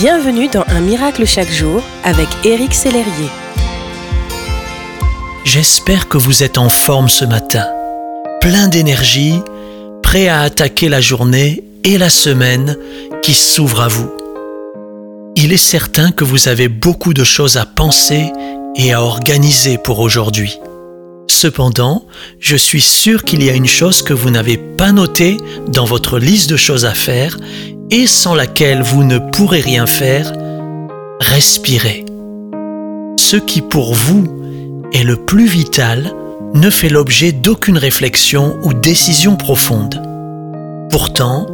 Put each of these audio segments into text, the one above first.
Bienvenue dans Un miracle chaque jour avec Éric Sellerier. J'espère que vous êtes en forme ce matin, plein d'énergie, prêt à attaquer la journée et la semaine qui s'ouvre à vous. Il est certain que vous avez beaucoup de choses à penser et à organiser pour aujourd'hui. Cependant, je suis sûr qu'il y a une chose que vous n'avez pas notée dans votre liste de choses à faire et sans laquelle vous ne pourrez rien faire, respirez. Ce qui pour vous est le plus vital ne fait l'objet d'aucune réflexion ou décision profonde. Pourtant,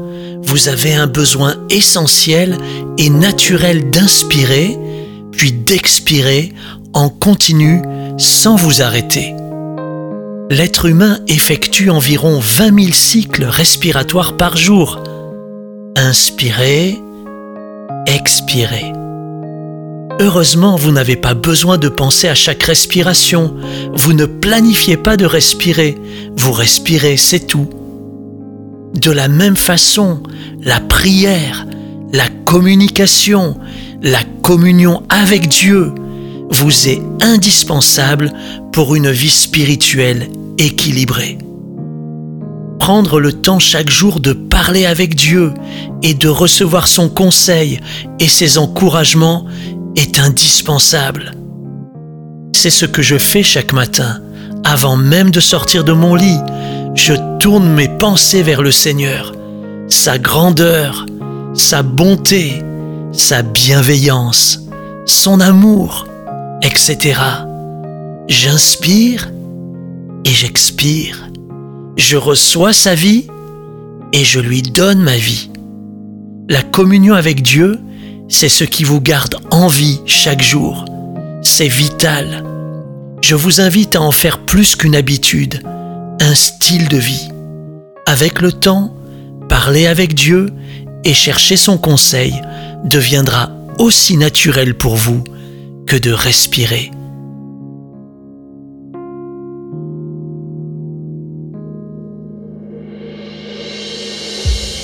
vous avez un besoin essentiel et naturel d'inspirer, puis d'expirer en continu sans vous arrêter l'être humain effectue environ 20 000 cycles respiratoires par jour. Inspirez, expirez. Heureusement, vous n'avez pas besoin de penser à chaque respiration. Vous ne planifiez pas de respirer. Vous respirez, c'est tout. De la même façon, la prière, la communication, la communion avec Dieu, vous est indispensable pour une vie spirituelle équilibrée. Prendre le temps chaque jour de parler avec Dieu et de recevoir son conseil et ses encouragements est indispensable. C'est ce que je fais chaque matin. Avant même de sortir de mon lit, je tourne mes pensées vers le Seigneur, sa grandeur, sa bonté, sa bienveillance, son amour, etc. J'inspire et j'expire. Je reçois sa vie et je lui donne ma vie. La communion avec Dieu, c'est ce qui vous garde en vie chaque jour. C'est vital. Je vous invite à en faire plus qu'une habitude, un style de vie. Avec le temps, parler avec Dieu et chercher son conseil deviendra aussi naturel pour vous que de respirer.